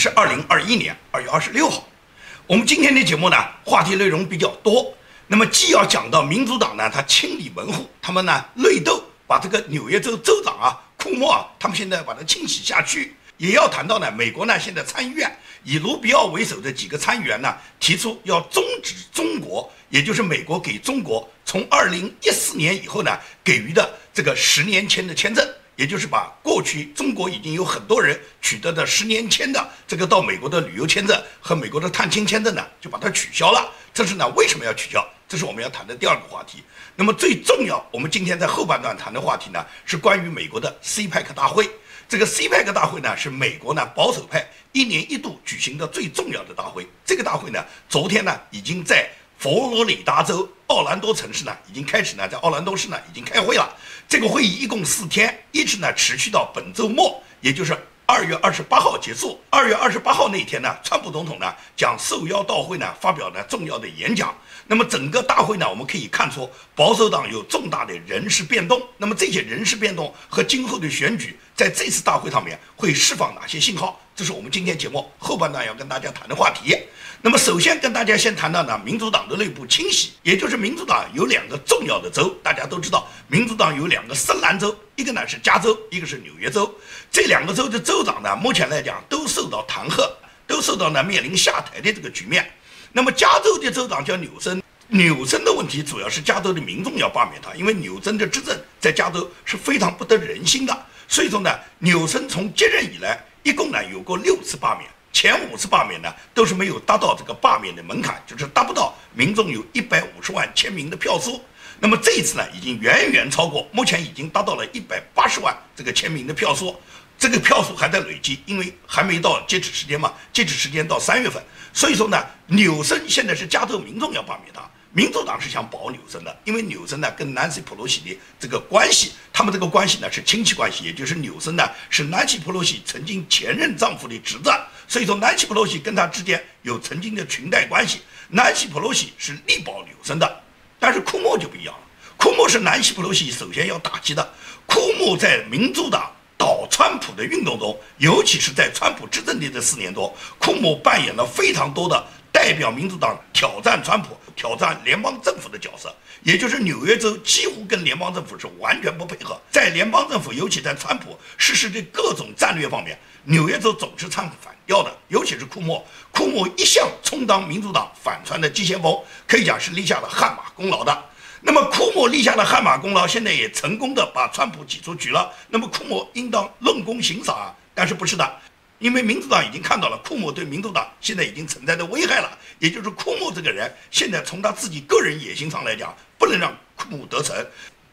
是二零二一年二月二十六号。我们今天的节目呢，话题内容比较多。那么既要讲到民主党呢，他清理门户，他们呢内斗，把这个纽约州州长啊库莫啊，他们现在把它清洗下去。也要谈到呢，美国呢现在参议院以卢比奥为首的几个参议员呢，提出要终止中国，也就是美国给中国从二零一四年以后呢给予的这个十年签的签证，也就是把过去中国已经有很多人取得的十年签的这个到美国的旅游签证和美国的探亲签证呢，就把它取消了。这是呢为什么要取消？这是我们要谈的第二个话题。那么最重要，我们今天在后半段谈的话题呢，是关于美国的 CPEC 大会。这个 CPEC 大会呢，是美国呢保守派一年一度举行的最重要的大会。这个大会呢，昨天呢已经在佛罗里达州奥兰多城市呢已经开始呢，在奥兰多市呢已经开会了。这个会议一共四天，一直呢持续到本周末，也就是二月二十八号结束。二月二十八号那一天呢，川普总统呢将受邀到会呢发表呢重要的演讲。那么整个大会呢，我们可以看出保守党有重大的人事变动。那么这些人事变动和今后的选举，在这次大会上面会释放哪些信号？这是我们今天节目后半段要跟大家谈的话题。那么首先跟大家先谈到呢，民主党的内部清洗，也就是民主党有两个重要的州，大家都知道，民主党有两个深蓝州，一个呢是加州，一个是纽约州。这两个州的州长呢，目前来讲都受到弹劾，都受到呢面临下台的这个局面。那么加州的州长叫纽森，纽森的问题主要是加州的民众要罢免他，因为纽森的执政在加州是非常不得人心的。所以说呢，纽森从接任以来，一共呢有过六次罢免，前五次罢免呢都是没有达到这个罢免的门槛，就是达不到民众有一百五十万签名的票数。那么这一次呢，已经远远超过，目前已经达到了一百八十万这个签名的票数。这个票数还在累积，因为还没到截止时间嘛，截止时间到三月份，所以说呢，纽森现在是加州民众要罢免他，民主党是想保纽森的，因为纽森呢跟南希·普洛西的这个关系，他们这个关系呢是亲戚关系，也就是纽森呢是南希·普洛西曾经前任丈夫的侄子，所以说南希·普洛西跟他之间有曾经的裙带关系，南希·普洛西是力保纽森的，但是库莫就不一样了，库莫是南希·普洛西首先要打击的，库莫在民主党。倒川普的运动中，尤其是在川普执政的这四年多，库莫扮演了非常多的代表民主党挑战川普、挑战联邦政府的角色。也就是纽约州几乎跟联邦政府是完全不配合，在联邦政府，尤其在川普实施的各种战略方面，纽约州总是唱反调的。尤其是库莫，库莫一向充当民主党反川的急先锋，可以讲是立下了汗马功劳的。那么库莫立下的汗马功劳，现在也成功的把川普挤出局了。那么库莫应当论功行赏啊，但是不是的，因为民主党已经看到了库莫对民主党现在已经存在的危害了。也就是库莫这个人，现在从他自己个人野心上来讲，不能让库莫得逞。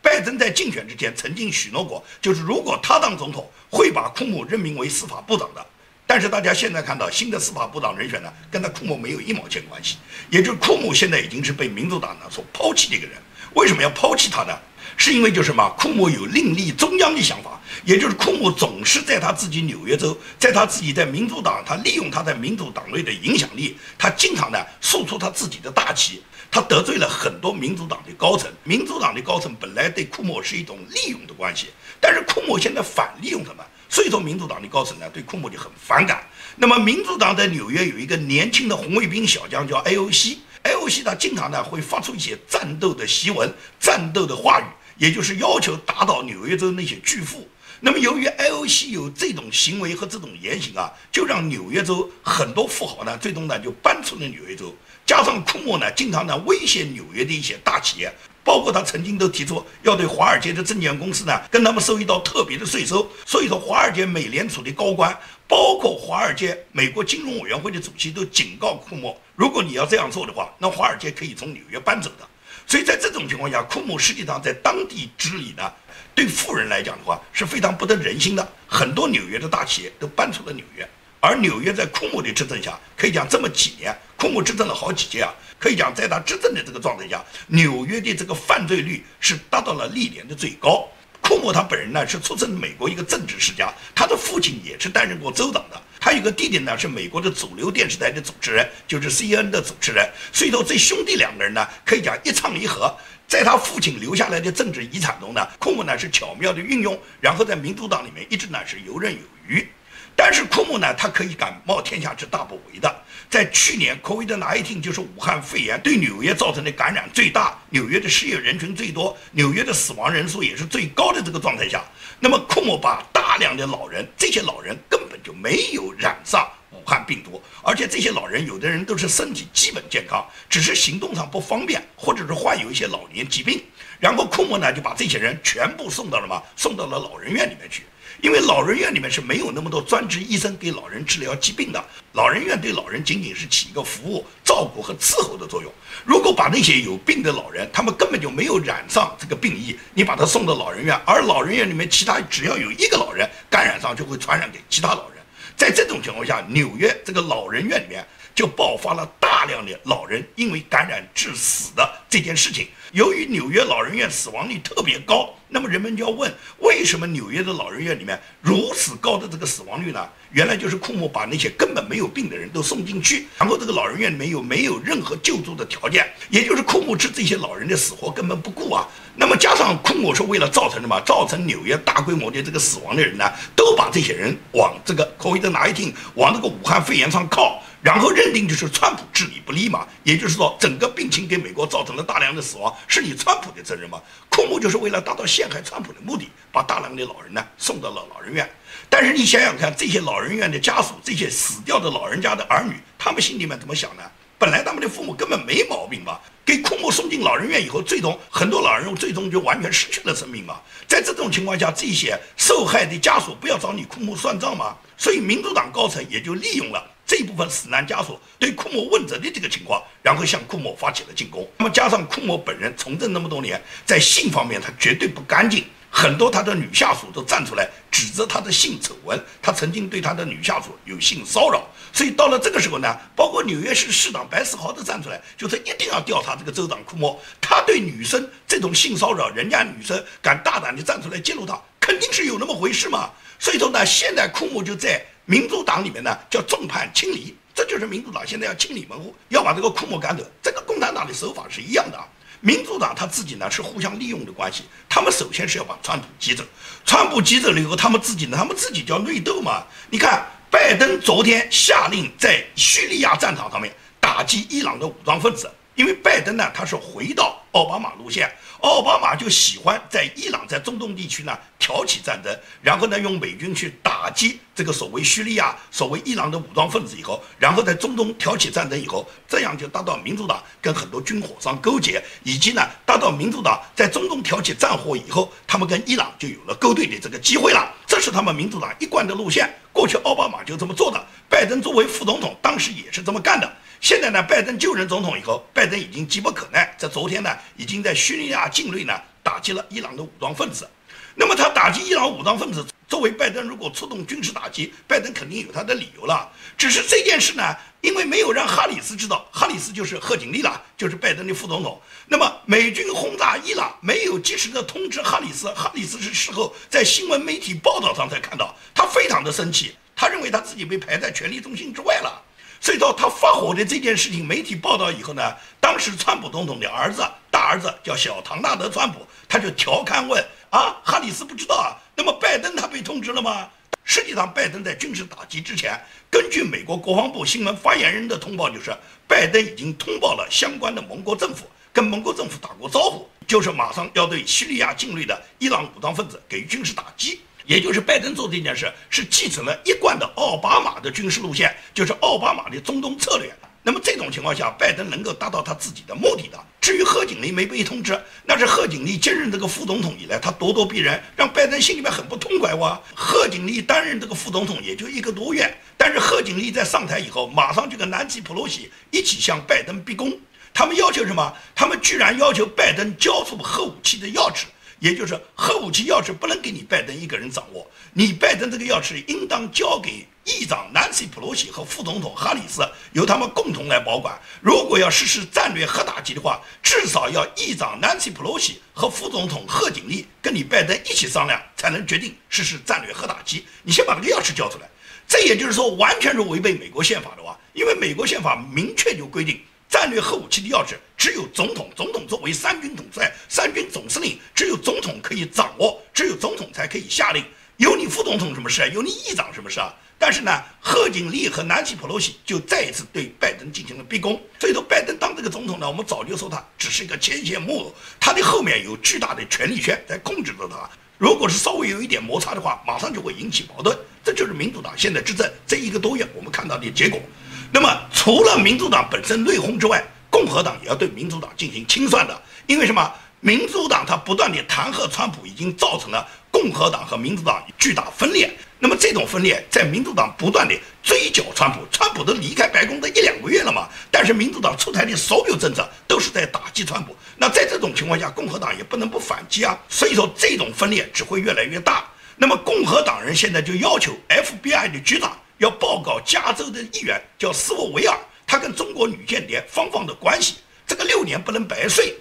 拜登在竞选之前曾经许诺过，就是如果他当总统，会把库莫任命为司法部长的。但是大家现在看到新的司法部长人选呢，跟他库莫没有一毛钱关系。也就是库莫现在已经是被民主党呢所抛弃的一个人。为什么要抛弃他呢？是因为就什么？库莫有另立中央的想法，也就是库莫总是在他自己纽约州，在他自己在民主党，他利用他在民主党内的影响力，他经常呢诉出他自己的大旗，他得罪了很多民主党的高层。民主党的高层本来对库莫是一种利用的关系，但是库莫现在反利用他们，所以说民主党的高层呢对库莫就很反感。那么民主党在纽约有一个年轻的红卫兵小将叫 AOC。L C 他，经常呢会发出一些战斗的檄文、战斗的话语，也就是要求打倒纽约州那些巨富。那么，由于 I O C 有这种行为和这种言行啊，就让纽约州很多富豪呢，最终呢就搬出了纽约州。加上库莫呢，经常呢威胁纽约的一些大企业，包括他曾经都提出要对华尔街的证券公司呢，跟他们收一道特别的税收。所以说，华尔街美联储的高官。包括华尔街、美国金融委员会的主席都警告库莫，如果你要这样做的话，那华尔街可以从纽约搬走的。所以在这种情况下，库莫实际上在当地治理呢，对富人来讲的话是非常不得人心的。很多纽约的大企业都搬出了纽约，而纽约在库莫的执政下，可以讲这么几年，库莫执政了好几届啊，可以讲在他执政的这个状态下，纽约的这个犯罪率是达到了历年的最高。库莫他本人呢是出身美国一个政治世家，他的父亲也是担任过州长的，他有个弟弟呢是美国的主流电视台的主持人，就是 C N 的主持人。所以说这兄弟两个人呢可以讲一唱一和，在他父亲留下来的政治遗产中呢，库莫呢是巧妙的运用，然后在民主党里面一直呢是游刃有余。但是库莫呢，他可以敢冒天下之大不韪的。在去年，COVID-19 就是武汉肺炎对纽约造成的感染最大，纽约的失业人群最多，纽约的死亡人数也是最高的这个状态下，那么库莫把大量的老人，这些老人根本就没有染上武汉病毒，而且这些老人有的人都是身体基本健康，只是行动上不方便，或者是患有一些老年疾病，然后库莫呢就把这些人全部送到了嘛，送到了老人院里面去。因为老人院里面是没有那么多专职医生给老人治疗疾病的，老人院对老人仅仅是起一个服务、照顾和伺候的作用。如果把那些有病的老人，他们根本就没有染上这个病疫，你把他送到老人院，而老人院里面其他只要有一个老人感染上，就会传染给其他老人。在这种情况下，纽约这个老人院里面就爆发了大量的老人因为感染致死的这件事情。由于纽约老人院死亡率特别高，那么人们就要问：为什么纽约的老人院里面如此高的这个死亡率呢？原来就是库姆把那些根本没有病的人都送进去，然后这个老人院里面又没有任何救助的条件，也就是库姆置这些老人的死活根本不顾啊。那么加上库姆是为了造成什么？造成纽约大规模的这个死亡的人呢，都把这些人往这个 COVID-19 往这个武汉肺炎上靠。然后认定就是川普治理不力嘛，也就是说整个病情给美国造成了大量的死亡，是你川普的责任嘛？库莫就是为了达到陷害川普的目的，把大量的老人呢送到了老人院。但是你想想看，这些老人院的家属，这些死掉的老人家的儿女，他们心里面怎么想呢？本来他们的父母根本没毛病嘛，给库莫送进老人院以后，最终很多老人最终就完全失去了生命嘛。在这种情况下，这些受害的家属不要找你库莫算账吗？所以民主党高层也就利用了。这一部分死难家属对库莫问责的这个情况，然后向库莫发起了进攻。那么加上库莫本人从政那么多年，在性方面他绝对不干净，很多他的女下属都站出来指责他的性丑闻，他曾经对他的女下属有性骚扰。所以到了这个时候呢，包括纽约市市长白思豪都站出来，就是一定要调查这个州长库莫，他对女生这种性骚扰，人家女生敢大胆地站出来揭露他，肯定是有那么回事嘛。所以说呢，现在库莫就在。民主党里面呢叫众叛亲离，这就是民主党现在要清理门户，要把这个库莫赶走。这个共产党的手法是一样的啊。民主党他自己呢是互相利用的关系，他们首先是要把川普击走，川普击走了以后，他们自己呢，他们自己叫内斗嘛。你看，拜登昨天下令在叙利亚战场上面打击伊朗的武装分子，因为拜登呢他是回到奥巴马路线。奥巴马就喜欢在伊朗在中东地区呢挑起战争，然后呢用美军去打击这个所谓叙利亚、所谓伊朗的武装分子以后，然后在中东挑起战争以后，这样就达到民主党跟很多军火商勾结，以及呢达到民主党在中东挑起战火以后，他们跟伊朗就有了勾兑的这个机会了。这是他们民主党一贯的路线，过去奥巴马就这么做的，拜登作为副总统当时也是这么干的。现在呢，拜登就任总统以后，拜登已经急不可耐，在昨天呢，已经在叙利亚境内呢打击了伊朗的武装分子。那么他打击伊朗武装分子，作为拜登如果出动军事打击，拜登肯定有他的理由了。只是这件事呢，因为没有让哈里斯知道，哈里斯就是贺锦丽了，就是拜登的副总统。那么美军轰炸伊朗，没有及时的通知哈里斯，哈里斯是事后在新闻媒体报道上才看到，他非常的生气，他认为他自己被排在权力中心之外了。所以到他发火的这件事情，媒体报道以后呢，当时川普总统的儿子，大儿子叫小唐纳德·川普，他就调侃问：啊，哈里斯不知道啊？那么拜登他被通知了吗？实际上，拜登在军事打击之前，根据美国国防部新闻发言人的通报，就是拜登已经通报了相关的盟国政府，跟盟国政府打过招呼，就是马上要对叙利亚境内的伊朗武装分子给予军事打击。也就是拜登做这件事是继承了一贯的奥巴马的军事路线，就是奥巴马的中东策略。那么这种情况下，拜登能够达到他自己的目的的。至于贺锦丽没被通知，那是贺锦丽接任这个副总统以来，他咄咄逼人，让拜登心里面很不痛快哇。贺锦丽担任这个副总统也就一个多月，但是贺锦丽在上台以后，马上就跟南希·普洛西一起向拜登逼宫。他们要求什么？他们居然要求拜登交出核武器的钥匙。也就是核武器钥匙不能给你拜登一个人掌握，你拜登这个钥匙应当交给议长南希·普洛西和副总统哈里斯，由他们共同来保管。如果要实施战略核打击的话，至少要议长南希·普洛西和副总统贺锦丽跟你拜登一起商量，才能决定实施战略核打击。你先把这个钥匙交出来，这也就是说完全是违背美国宪法的话，因为美国宪法明确就规定。战略核武器的钥匙只有总统，总统作为三军统帅、三军总司令，只有总统可以掌握，只有总统才可以下令。有你副总统什么事？有你议长什么事啊？但是呢，贺锦丽和南希·普洛西就再一次对拜登进行了逼宫。所以说，拜登当这个总统呢，我们早就说他只是一个牵线木偶，他的后面有巨大的权力圈在控制着他。如果是稍微有一点摩擦的话，马上就会引起矛盾。这就是民主党现在执政这一个多月我们看到的结果。那么，除了民主党本身内讧之外，共和党也要对民主党进行清算的。因为什么？民主党他不断的弹劾川普，已经造成了共和党和民主党巨大分裂。那么这种分裂，在民主党不断的追剿川普，川普都离开白宫的一两个月了嘛。但是民主党出台的所有政策都是在打击川普。那在这种情况下，共和党也不能不反击啊。所以说，这种分裂只会越来越大。那么共和党人现在就要求 FBI 的局长要报告加州的议员叫斯沃维尔，他跟中国女间谍芳芳的关系，这个六年不能白睡。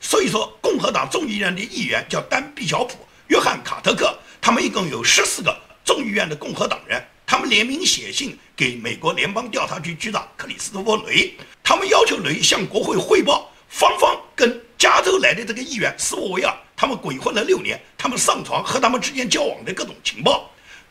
所以说，共和党众议院的议员叫丹·毕晓普、约翰·卡特克，他们一共有十四个众议院的共和党人，他们联名写信给美国联邦调查局局长克里斯托弗·雷，他们要求雷向国会汇报芳芳跟加州来的这个议员斯沃维尔，他们鬼混了六年，他们上床和他们之间交往的各种情报。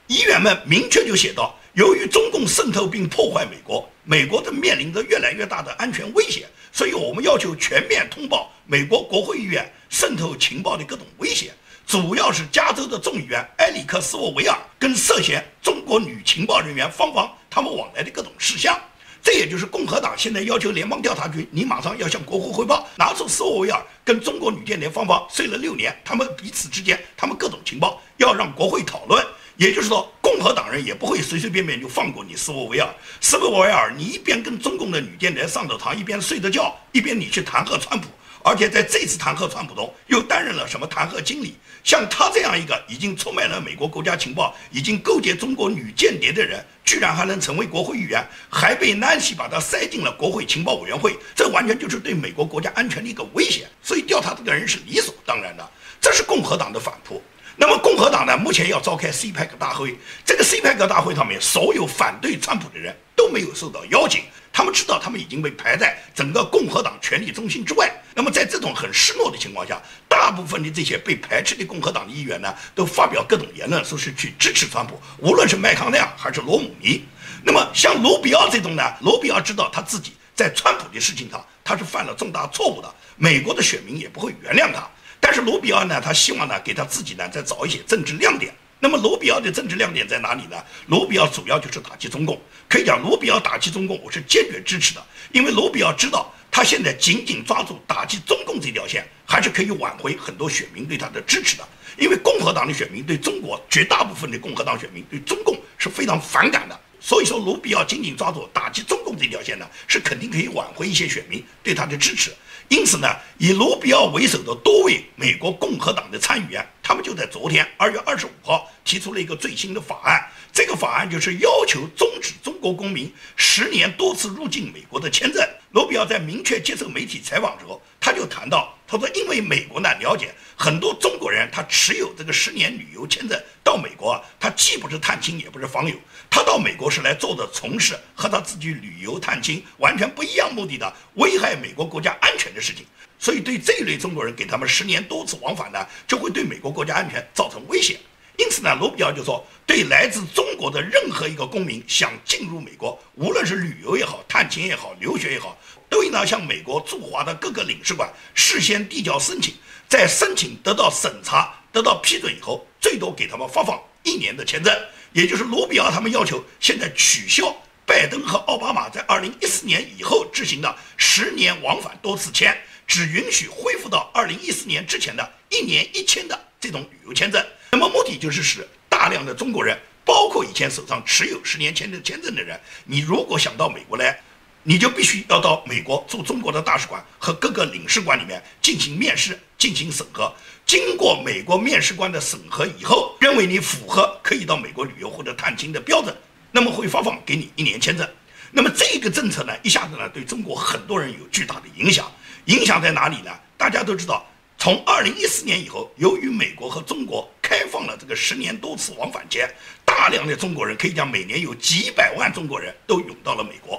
议员们明确就写道：由于中共渗透并破坏美国，美国正面临着越来越大的安全威胁。所以我们要求全面通报美国国会议员渗透情报的各种威胁，主要是加州的众议员埃里克斯沃维尔跟涉嫌中国女情报人员芳芳他们往来的各种事项。这也就是共和党现在要求联邦调查局，你马上要向国会汇报，拿出斯沃维尔跟中国女间谍芳芳睡了六年，他们彼此之间他们各种情报要让国会讨论。也就是说，共和党人也不会随随便便就放过你斯沃维尔。斯沃维尔，你一边跟中共的女间谍上着床，一边睡着觉，一边你去弹劾川普，而且在这次弹劾川普中又担任了什么弹劾经理？像他这样一个已经出卖了美国国家情报、已经勾结中国女间谍的人，居然还能成为国会议员，还被南希把他塞进了国会情报委员会，这完全就是对美国国家安全的一个威胁。所以调查这个人是理所当然的，这是共和党的反扑。那么共和党呢？目前要召开 CPEC 大会，这个 CPEC 大会上面，所有反对川普的人都没有受到邀请。他们知道他们已经被排在整个共和党权力中心之外。那么在这种很失落的情况下，大部分的这些被排斥的共和党的议员呢，都发表各种言论，说是去支持川普，无论是麦康奈尔还是罗姆尼。那么像卢比奥这种呢，卢比奥知道他自己在川普的事情上他是犯了重大错误的，美国的选民也不会原谅他。但是卢比奥呢，他希望呢给他自己呢再找一些政治亮点。那么卢比奥的政治亮点在哪里呢？卢比奥主要就是打击中共。可以讲，卢比奥打击中共，我是坚决支持的。因为卢比奥知道，他现在紧紧抓住打击中共这条线，还是可以挽回很多选民对他的支持的。因为共和党的选民对中国，绝大部分的共和党选民对中共是非常反感的。所以说，卢比奥紧紧抓住打击中共这条线呢，是肯定可以挽回一些选民对他的支持。因此呢，以卢比奥为首的多位美国共和党的参议员，他们就在昨天二月二十五号提出了一个最新的法案。这个法案就是要求终止中国公民十年多次入境美国的签证。卢比奥在明确接受媒体采访之后，他就谈到，他说，因为美国呢了解很多中国人，他持有这个十年旅游签证到美国啊，他既不是探亲，也不是访友，他到美国是来做的从事和他自己旅游探亲完全不一样目的的，危害美国国家安全的事情。所以对这一类中国人，给他们十年多次往返呢，就会对美国国家安全造成威胁。因此呢，卢比奥就说，对来自中国的任何一个公民想进入美国，无论是旅游也好、探亲也好、留学也好，都应当向美国驻华的各个领事馆事先递交申请，在申请得到审查、得到批准以后，最多给他们发放一年的签证。也就是卢比奥他们要求现在取消拜登和奥巴马在二零一四年以后执行的十年往返多次签，只允许恢复到二零一四年之前的一年一签的这种旅游签证。那么目的就是使大量的中国人，包括以前手上持有十年签证签证的人，你如果想到美国来，你就必须要到美国驻中国的大使馆和各个领事馆里面进行面试、进行审核。经过美国面试官的审核以后，认为你符合可以到美国旅游或者探亲的标准，那么会发放给你一年签证。那么这个政策呢，一下子呢对中国很多人有巨大的影响。影响在哪里呢？大家都知道。从二零一四年以后，由于美国和中国开放了这个十年多次往返签，大量的中国人可以讲每年有几百万中国人都涌到了美国。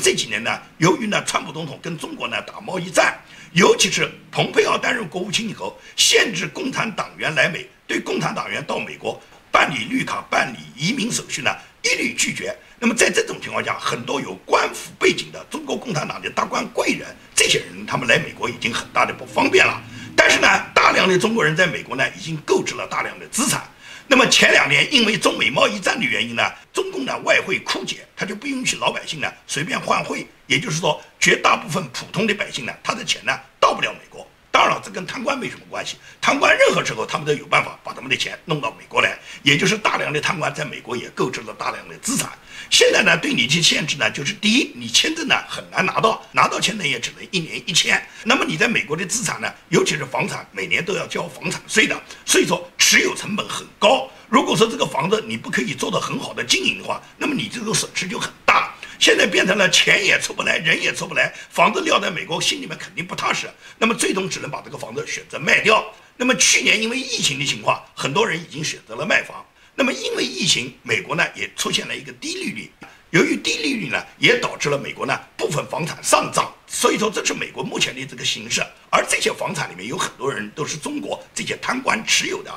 这几年呢，由于呢川普总统跟中国呢打贸易战，尤其是蓬佩奥担任国务卿以后，限制共产党员来美，对共产党员到美国办理绿卡、办理移民手续呢，一一律拒绝。那么在这种情况下，很多有官府背景的中国共产党的大官贵人，这些人他们来美国已经很大的不方便了。但是呢，大量的中国人在美国呢，已经购置了大量的资产。那么前两年因为中美贸易战的原因呢，中共的外汇枯竭，他就不允许老百姓呢随便换汇，也就是说，绝大部分普通的百姓呢，他的钱呢到不了美国。当然了，这跟贪官没什么关系。贪官任何时候他们都有办法把他们的钱弄到美国来，也就是大量的贪官在美国也购置了大量的资产。现在呢，对你的限制呢，就是第一，你签证呢很难拿到，拿到签证也只能一年一签。那么你在美国的资产呢，尤其是房产，每年都要交房产税的，所以说持有成本很高。如果说这个房子你不可以做到很好的经营的话，那么你这个损失就很大。现在变成了钱也出不来，人也出不来，房子撂在美国，心里面肯定不踏实。那么最终只能把这个房子选择卖掉。那么去年因为疫情的情况，很多人已经选择了卖房。那么因为疫情，美国呢也出现了一个低利率。由于低利率呢，也导致了美国呢部分房产上涨。所以说这是美国目前的这个形势。而这些房产里面有很多人都是中国这些贪官持有的。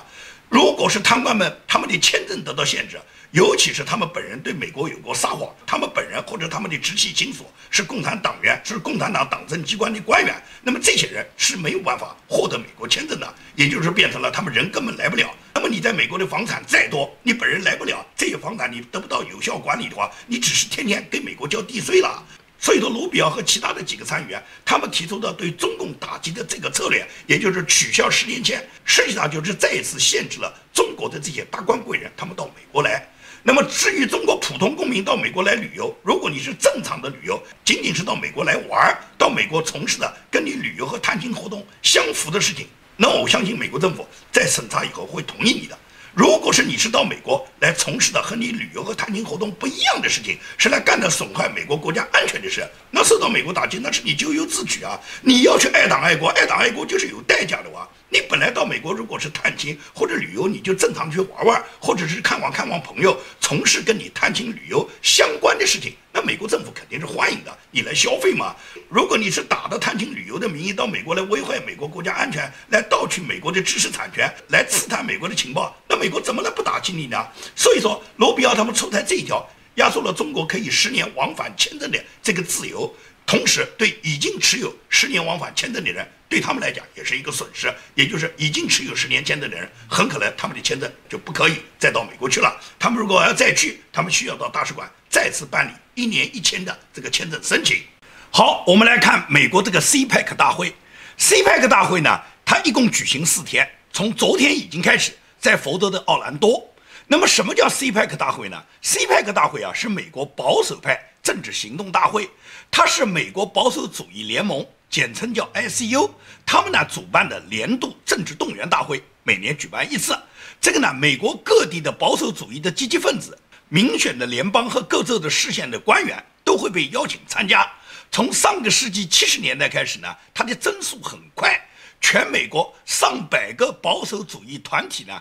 如果是贪官们他们的签证得到限制，尤其是他们本人对美国有过撒谎，他们本人或者他们的直系亲属是共产党员，是共产党党政机关的官员，那么这些人是没有办法获得美国签证的，也就是变成了他们人根本来不了。那么你在美国的房产再多，你本人来不了，这些房产你得不到有效管理的话，你只是天天给美国交地税了。所以说，卢比奥和其他的几个参议员，他们提出的对中共打击的这个策略，也就是取消十年签，实际上就是再一次限制了中国的这些大官贵人他们到美国来。那么，至于中国普通公民到美国来旅游，如果你是正常的旅游，仅仅是到美国来玩，到美国从事的跟你旅游和探亲活动相符的事情，那我相信美国政府在审查以后会同意你的。如果是你是到美国来从事的和你旅游和探亲活动不一样的事情，是来干的损害美国国家安全的事，那受到美国打击，那是你咎由自取啊！你要去爱党爱国，爱党爱国就是有代价的哇！你本来到美国如果是探亲或者旅游，你就正常去玩玩，或者是看望看望朋友，从事跟你探亲旅游相关的事情，那美国政府肯定是欢迎的，你来消费嘛。如果你是打着探亲旅游的名义到美国来危害美国国家安全，来盗取美国的知识产权，来刺探美国的情报，那美国怎么能不打击你呢？所以说，罗比奥他们出台这一条，压缩了中国可以十年往返签证的这个自由，同时对已经持有十年往返签证的人。对他们来讲也是一个损失，也就是已经持有十年签证的人，很可能他们的签证就不可以再到美国去了。他们如果要再去，他们需要到大使馆再次办理一年一签的这个签证申请。好，我们来看美国这个 CPEC 大会。CPEC 大会呢，它一共举行四天，从昨天已经开始在佛州的奥兰多。那么什么叫 CPEC 大会呢？CPEC 大会啊，是美国保守派政治行动大会，它是美国保守主义联盟。简称叫 ICU，他们呢主办的年度政治动员大会，每年举办一次。这个呢，美国各地的保守主义的积极分子、民选的联邦和各州的市县的官员都会被邀请参加。从上个世纪七十年代开始呢，它的增速很快。全美国上百个保守主义团体呢，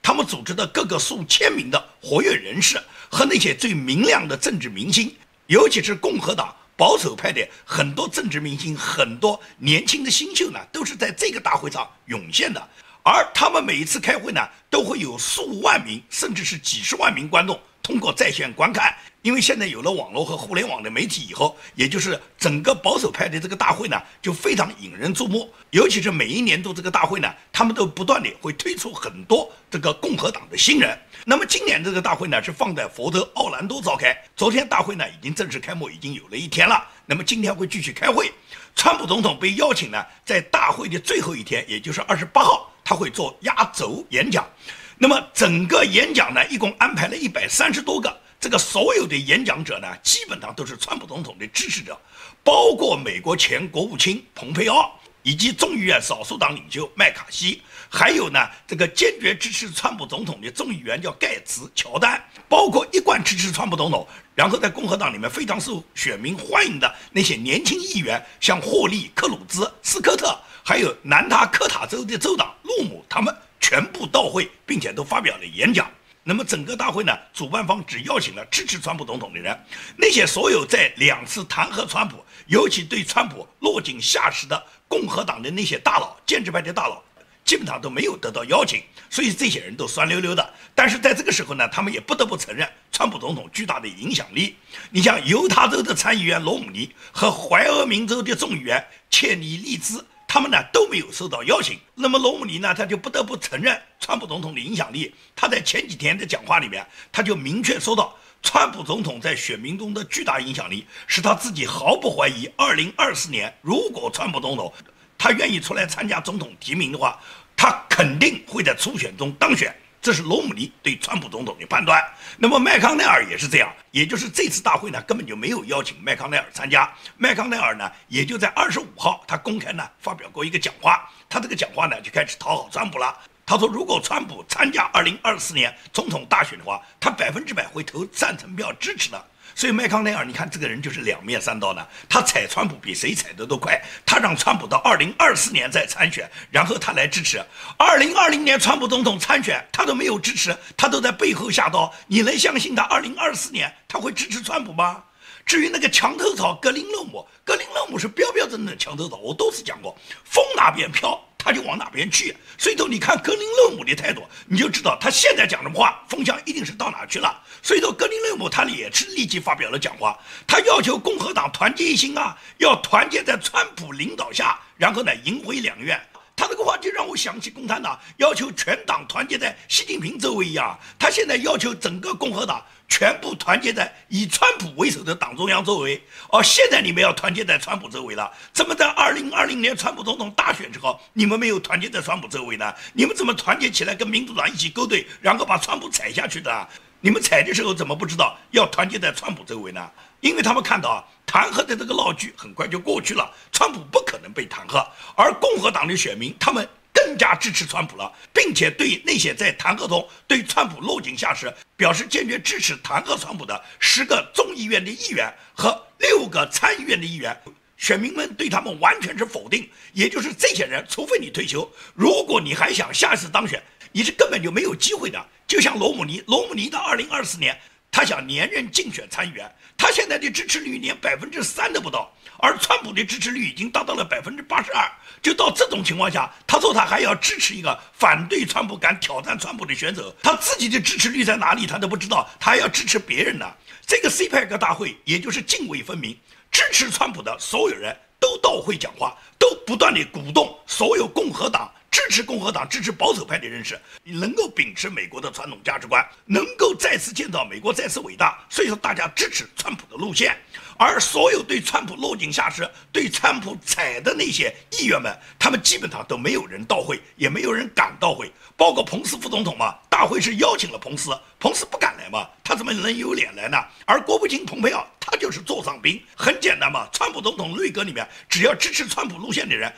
他们组织的各个数千名的活跃人士和那些最明亮的政治明星，尤其是共和党。保守派的很多政治明星，很多年轻的新秀呢，都是在这个大会上涌现的。而他们每一次开会呢，都会有数万名，甚至是几十万名观众通过在线观看。因为现在有了网络和互联网的媒体以后，也就是整个保守派的这个大会呢，就非常引人注目。尤其是每一年度这个大会呢，他们都不断的会推出很多这个共和党的新人。那么今年这个大会呢，是放在佛州奥兰多召开。昨天大会呢已经正式开幕，已经有了一天了。那么今天会继续开会。川普总统被邀请呢，在大会的最后一天，也就是二十八号，他会做压轴演讲。那么整个演讲呢，一共安排了一百三十多个。这个所有的演讲者呢，基本上都是川普总统的支持者，包括美国前国务卿蓬佩奥，以及众议院少数党领袖麦卡锡，还有呢这个坚决支持川普总统的众议员叫盖茨乔丹，包括一贯支持川普总统，然后在共和党里面非常受选民欢迎的那些年轻议员，像霍利、克鲁兹、斯科特，还有南达科塔州的州长路姆，他们全部到会，并且都发表了演讲。那么整个大会呢，主办方只邀请了支持川普总统的人，那些所有在两次弹劾川普，尤其对川普落井下石的共和党的那些大佬、建制派的大佬，基本上都没有得到邀请，所以这些人都酸溜溜的。但是在这个时候呢，他们也不得不承认川普总统巨大的影响力。你像犹他州的参议员罗姆尼和怀俄明州的众议员切尼利兹，他们呢都没有受到邀请。那么罗姆尼呢，他就不得不承认川普总统的影响力。他在前几天的讲话里面，他就明确说到，川普总统在选民中的巨大影响力，使他自己毫不怀疑，二零二四年如果川普总统他愿意出来参加总统提名的话，他肯定会在初选中当选。这是罗姆尼对川普总统的判断。那么麦康奈尔也是这样，也就是这次大会呢根本就没有邀请麦康奈尔参加。麦康奈尔呢也就在二十五号，他公开呢发表过一个讲话，他这个讲话呢就开始讨好川普了。他说，如果川普参加二零二四年总统大选的话，他百分之百会投赞成票支持的。所以麦康奈尔，你看这个人就是两面三刀呢。他踩川普比谁踩的都快。他让川普到二零二四年再参选，然后他来支持。二零二零年川普总统参选，他都没有支持，他都在背后下刀。你能相信他二零二四年他会支持川普吗？至于那个墙头草格林勒姆，格林勒姆是标标准准的墙头草，我都是讲过，风哪边飘。他就往哪边去，所以说你看格林勒姆的态度，你就知道他现在讲什么话，风向一定是到哪去了。所以说格林勒姆他也是立即发表了讲话，他要求共和党团结一心啊，要团结在川普领导下，然后呢赢回两院。他这个话就让我想起共产党要求全党团结在习近平周围一样，他现在要求整个共和党全部团结在以川普为首的党中央周围。哦，现在你们要团结在川普周围了，怎么在二零二零年川普总统大选之后，你们没有团结在川普周围呢？你们怎么团结起来跟民主党一起勾兑，然后把川普踩下去的？你们踩的时候怎么不知道要团结在川普周围呢？因为他们看到啊，弹劾的这个闹剧很快就过去了，川普不可能被弹劾，而共和党的选民他们更加支持川普了，并且对那些在弹劾中对川普落井下石、表示坚决支持弹劾川普的十个众议院的议员和六个参议院的议员，选民们对他们完全是否定。也就是这些人，除非你退休，如果你还想下一次当选，你是根本就没有机会的。就像罗姆尼，罗姆尼到二零二四年。他想连任竞选参议员，他现在的支持率连百分之三都不到，而川普的支持率已经达到了百分之八十二。就到这种情况下，他说他还要支持一个反对川普、敢挑战川普的选手，他自己的支持率在哪里，他都不知道，他还要支持别人呢。这个 C 派克大会，也就是泾渭分明，支持川普的所有人都到会讲话，都不断地鼓动所有共和党。支持共和党、支持保守派的人士，你能够秉持美国的传统价值观，能够再次建造美国再次伟大。所以说，大家支持川普的路线。而所有对川普落井下石、对川普踩的那些议员们，他们基本上都没有人到会，也没有人敢到会。包括彭斯副总统嘛，大会是邀请了彭斯，彭斯不敢来嘛，他怎么能有脸来呢？而国务卿蓬佩奥，他就是座上宾，很简单嘛。川普总统内阁里面，只要支持川普路线的人。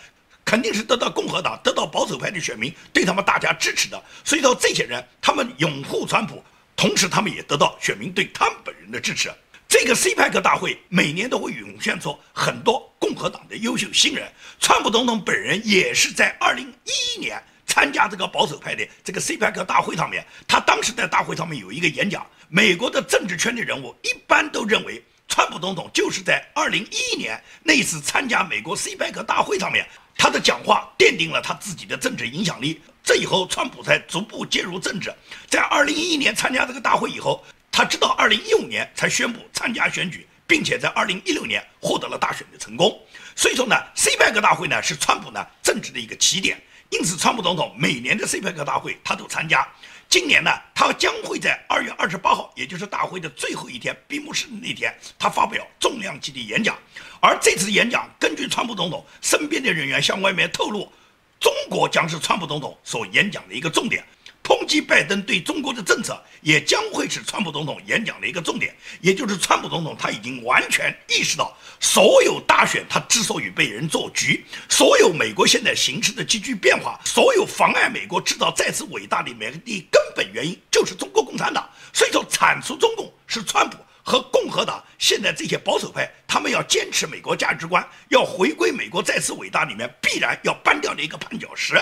肯定是得到共和党、得到保守派的选民对他们大家支持的，所以说这些人他们拥护川普，同时他们也得到选民对他们本人的支持。这个 C 派克大会每年都会涌现出很多共和党的优秀新人，川普总统本人也是在二零一一年参加这个保守派的这个 C 派克大会上面，他当时在大会上面有一个演讲，美国的政治圈的人物一般都认为，川普总统就是在二零一一年那次参加美国 C 派克大会上面。他的讲话奠定了他自己的政治影响力。这以后，川普才逐步介入政治。在二零一一年参加这个大会以后，他直到二零一五年才宣布参加选举，并且在二零一六年获得了大选的成功。所以说呢，C 派克大会呢是川普呢政治的一个起点。因此，川普总统每年的 C 派克大会他都参加。今年呢，他将会在二月二十八号，也就是大会的最后一天闭幕式的那天，他发表重量级的演讲。而这次演讲，根据川普总统身边的人员向外面透露，中国将是川普总统所演讲的一个重点。抨击拜登对中国的政策，也将会是川普总统演讲的一个重点。也就是川普总统他已经完全意识到，所有大选他之所以被人做局，所有美国现在形势的急剧变化，所有妨碍美国制造再次伟大的美的根本原因，就是中国共产党。所以说，铲除中共是川普和共和党现在这些保守派他们要坚持美国价值观，要回归美国再次伟大里面必然要搬掉的一个绊脚石。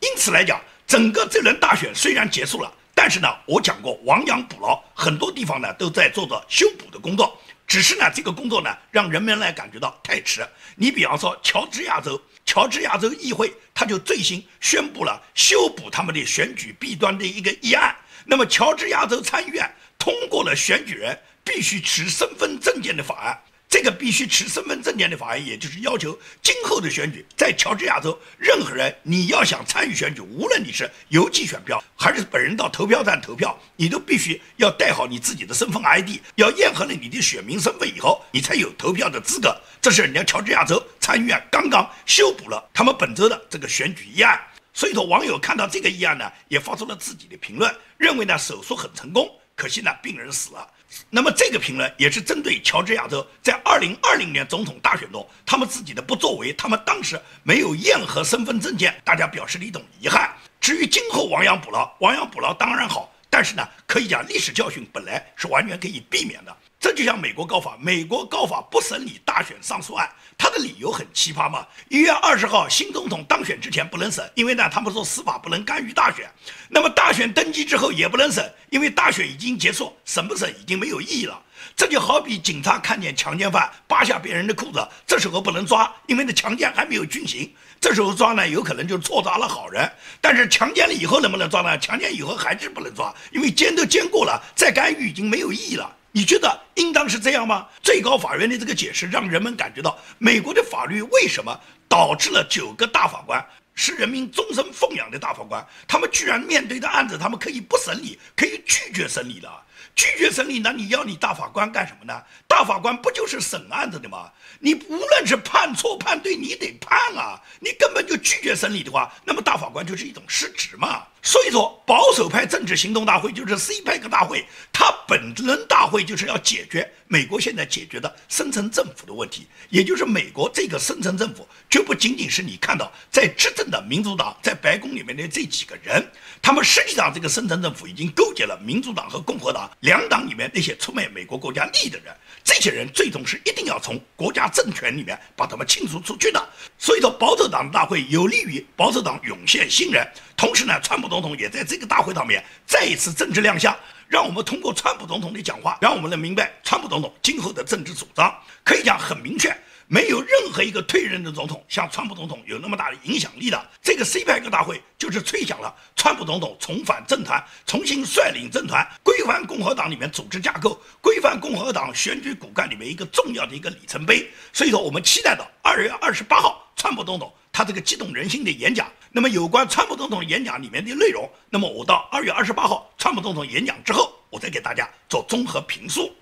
因此来讲。整个这轮大选虽然结束了，但是呢，我讲过亡羊补牢，很多地方呢都在做着修补的工作。只是呢，这个工作呢，让人们来感觉到太迟。你比方说乔治亚州，乔治亚州议会他就最新宣布了修补他们的选举弊端的一个议案。那么，乔治亚州参议院通过了选举人必须持身份证件的法案。这个必须持身份证件的法案，也就是要求今后的选举，在乔治亚州，任何人你要想参与选举，无论你是邮寄选票还是本人到投票站投票，你都必须要带好你自己的身份 ID，要验核了你的选民身份以后，你才有投票的资格。这是人家乔治亚州参议院刚刚修补了他们本周的这个选举议案。所以说，网友看到这个议案呢，也发出了自己的评论，认为呢手术很成功，可惜呢病人死了。那么这个评论也是针对乔治亚州在二零二零年总统大选中他们自己的不作为，他们当时没有验核身份证件，大家表示了一种遗憾。至于今后亡羊补牢，亡羊补牢当然好，但是呢，可以讲历史教训本来是完全可以避免的。这就像美国高法，美国高法不审理大选上诉案，他的理由很奇葩嘛。一月二十号新总统当选之前不能审，因为呢，他们说司法不能干预大选。那么大选登基之后也不能审，因为大选已经结束，审不审已经没有意义了。这就好比警察看见强奸犯扒下别人的裤子，这时候不能抓，因为那强奸还没有进行。这时候抓呢，有可能就错抓了好人。但是强奸了以后能不能抓呢？强奸以后还是不能抓，因为奸都奸过了，再干预已经没有意义了。你觉得应当是这样吗？最高法院的这个解释让人们感觉到，美国的法律为什么导致了九个大法官是人民终身奉养的大法官，他们居然面对的案子，他们可以不审理，可以拒绝审理了。拒绝审理，那你要你大法官干什么呢？大法官不就是审案子的吗？你无论是判错判对，你得判啊！你根本就拒绝审理的话，那么大法官就是一种失职嘛。所以说，保守派政治行动大会就是 CPEC 大会，它本轮大会就是要解决美国现在解决的深层政府的问题，也就是美国这个深层政府绝不仅仅是你看到在执政的民主党在白宫里面的这几个人，他们实际上这个深层政府已经勾结了民主党和共和党两党里面那些出卖美国国家利益的人，这些人最终是一定要从国家政权里面把他们清除出去的。所以说，保守党的大会有利于保守党涌现新人。同时呢，川普总统也在这个大会上面再一次政治亮相，让我们通过川普总统的讲话，让我们能明白川普总统今后的政治主张。可以讲很明确，没有任何一个退任的总统像川普总统有那么大的影响力的。这个 c 派克大会就是吹响了川普总统重返政坛、重新率领政团、规范共和党里面组织架构、规范共和党选举骨干里面一个重要的一个里程碑。所以说，我们期待到二月二十八号，川普总统。他这个激动人心的演讲，那么有关川普总统演讲里面的内容，那么我到二月二十八号川普总统演讲之后，我再给大家做综合评述。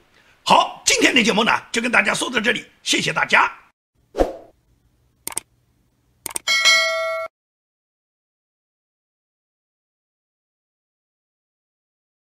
好，今天的节目呢就跟大家说到这里，谢谢大家。